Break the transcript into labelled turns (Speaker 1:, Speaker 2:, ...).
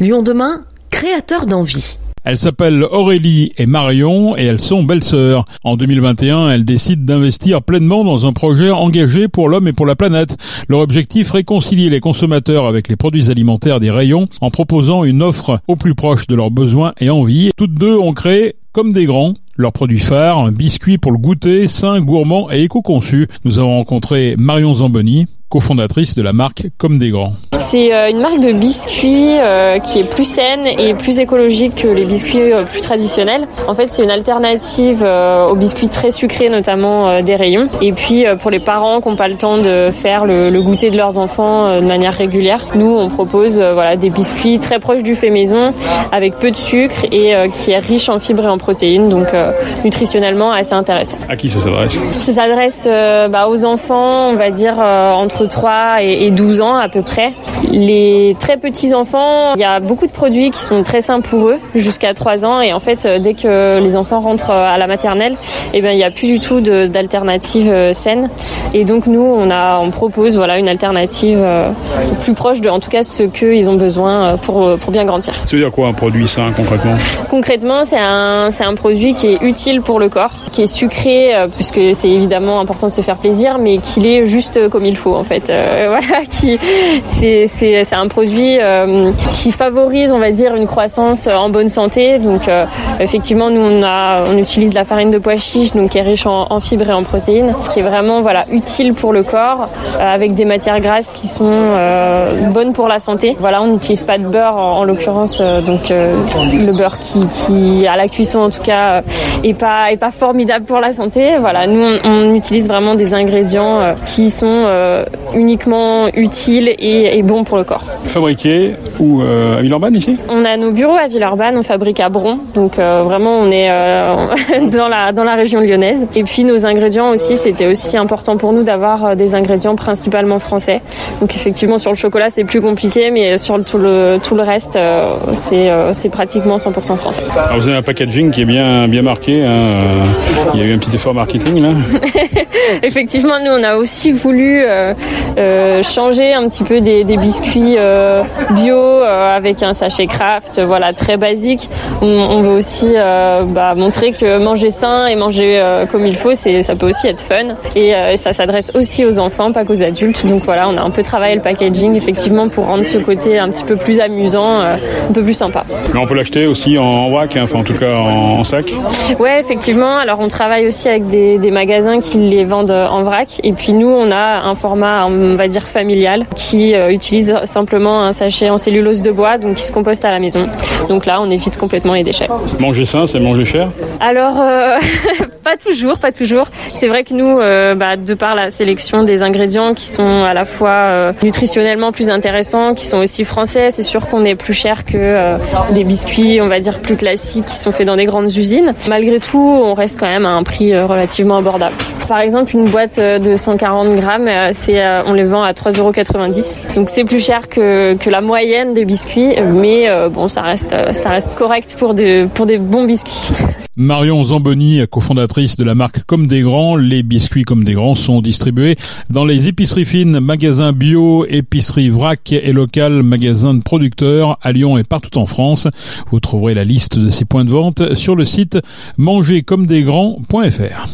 Speaker 1: Lyon demain, créateur d'envie.
Speaker 2: Elles s'appellent Aurélie et Marion et elles sont belles-sœurs. En 2021, elles décident d'investir pleinement dans un projet engagé pour l'homme et pour la planète. Leur objectif, réconcilier les consommateurs avec les produits alimentaires des rayons en proposant une offre au plus proche de leurs besoins et envies. Toutes deux ont créé comme des grands. Leur produit phare, un biscuit pour le goûter, sain, gourmand et éco-conçu. Nous avons rencontré Marion Zamboni, cofondatrice de la marque Comme des Grands.
Speaker 3: C'est euh, une marque de biscuits euh, qui est plus saine et plus écologique que les biscuits euh, plus traditionnels. En fait, c'est une alternative aux biscuits très sucrés, notamment des rayons. Et puis, pour les parents qui n'ont pas le temps de faire le, goûter de leurs enfants de manière régulière, nous, on propose voilà, des biscuits très proches du fait maison, avec peu de sucre et qui est riche en fibres et en protéines, donc nutritionnellement assez intéressant.
Speaker 2: À qui ça s'adresse?
Speaker 3: Ça s'adresse bah, aux enfants, on va dire, entre 3 et 12 ans à peu près. Les très petits enfants, il y a beaucoup de produits qui sont très sains pour eux jusqu'à 3 ans et en fait dès que les enfants rentrent à la maternelle, eh bien il n'y a plus du tout d'alternative euh, saine et donc nous on a on propose voilà une alternative euh, plus proche de en tout cas ce qu'ils ont besoin euh, pour pour bien grandir.
Speaker 2: Ça veut dire quoi un produit sain concrètement?
Speaker 3: Concrètement, c'est un c'est un produit qui est utile pour le corps, qui est sucré puisque c'est évidemment important de se faire plaisir mais qu'il est juste comme il faut en fait. voilà qui c'est c'est un produit euh, qui favorise, on va dire, une croissance euh, en bonne santé. Donc, euh, effectivement, nous, on, utilise la farine de pois chiche, donc qui est riche en, fibres et en protéines, qui est vraiment voilà utile pour le corps, avec des matières grasses qui sont bonnes pour la santé. Voilà, on n'utilise pas de beurre en, l'occurrence, donc le beurre qui, à la cuisson en tout cas, est pas est pas formidable pour la santé. Voilà, nous, on, on utilise vraiment des ingrédients qui sont uniquement utiles et, et bons pour le corps.
Speaker 2: Fabriqué où euh, à Villeurbanne ici?
Speaker 3: On a nos bureaux à Villeurbanne, on fabrique à Bron, donc euh, vraiment on est euh, dans la dans la région lyonnaise. Et puis nos ingrédients aussi, c'était aussi important pour nous d'avoir des ingrédients principalement français. Donc effectivement sur le chocolat c'est plus compliqué, mais sur tout le tout le reste c'est c'est pratiquement 100% français.
Speaker 2: Alors vous avez un packaging qui est bien bien marqué. Hein. Il y a eu un petit effort marketing là.
Speaker 3: effectivement, nous on a aussi voulu changer un petit peu des, des biscuits euh, bio euh, avec un sachet craft, voilà très basique. On, veut aussi euh, bah, montrer que manger sain et manger comme il faut, c'est ça peut aussi être fun et ça s'adresse aussi aux enfants, pas qu'aux adultes. Donc voilà, on a un peu travaillé le packaging effectivement pour rendre ce côté un petit peu plus amusant, un peu plus sympa.
Speaker 2: Mais on peut l'acheter aussi en wrac, hein, enfin en tout cas en, sac.
Speaker 3: Ouais, effectivement. Alors on travaille aussi avec des, des magasins qui les vendent en vrac et puis nous on a un format on va dire familial qui utilise simplement un sachet en cellulose de bois, donc qui se composte à la maison. Donc là, on évite complètement les déchets.
Speaker 2: Manger sain, c'est manger cher
Speaker 3: Alors, euh, pas toujours, pas toujours. C'est vrai que nous, euh, bah, de par la sélection des ingrédients qui sont à la fois euh, nutritionnellement plus intéressants, qui sont aussi français, c'est sûr qu'on est plus cher que des biscuits, on va dire, plus classiques qui sont faits dans des grandes usines. Malgré tout, on reste quand même à un prix relativement abordable. Par exemple, une boîte de 140 grammes, c'est, on les vend à 3,90 euros. Donc c'est plus cher que, que la moyenne des biscuits, mais euh, bon, ça reste, ça reste correct pour, pour des bons biscuits.
Speaker 2: Marion Zamboni, cofondatrice de la marque Comme des Grands, les biscuits Comme des Grands sont distribués dans les épiceries fines, magasins bio, épiceries vrac et locales, magasins de producteurs à Lyon et partout en France. Vous trouverez la liste de ces points de vente sur le site mangercomdesgrands.fr.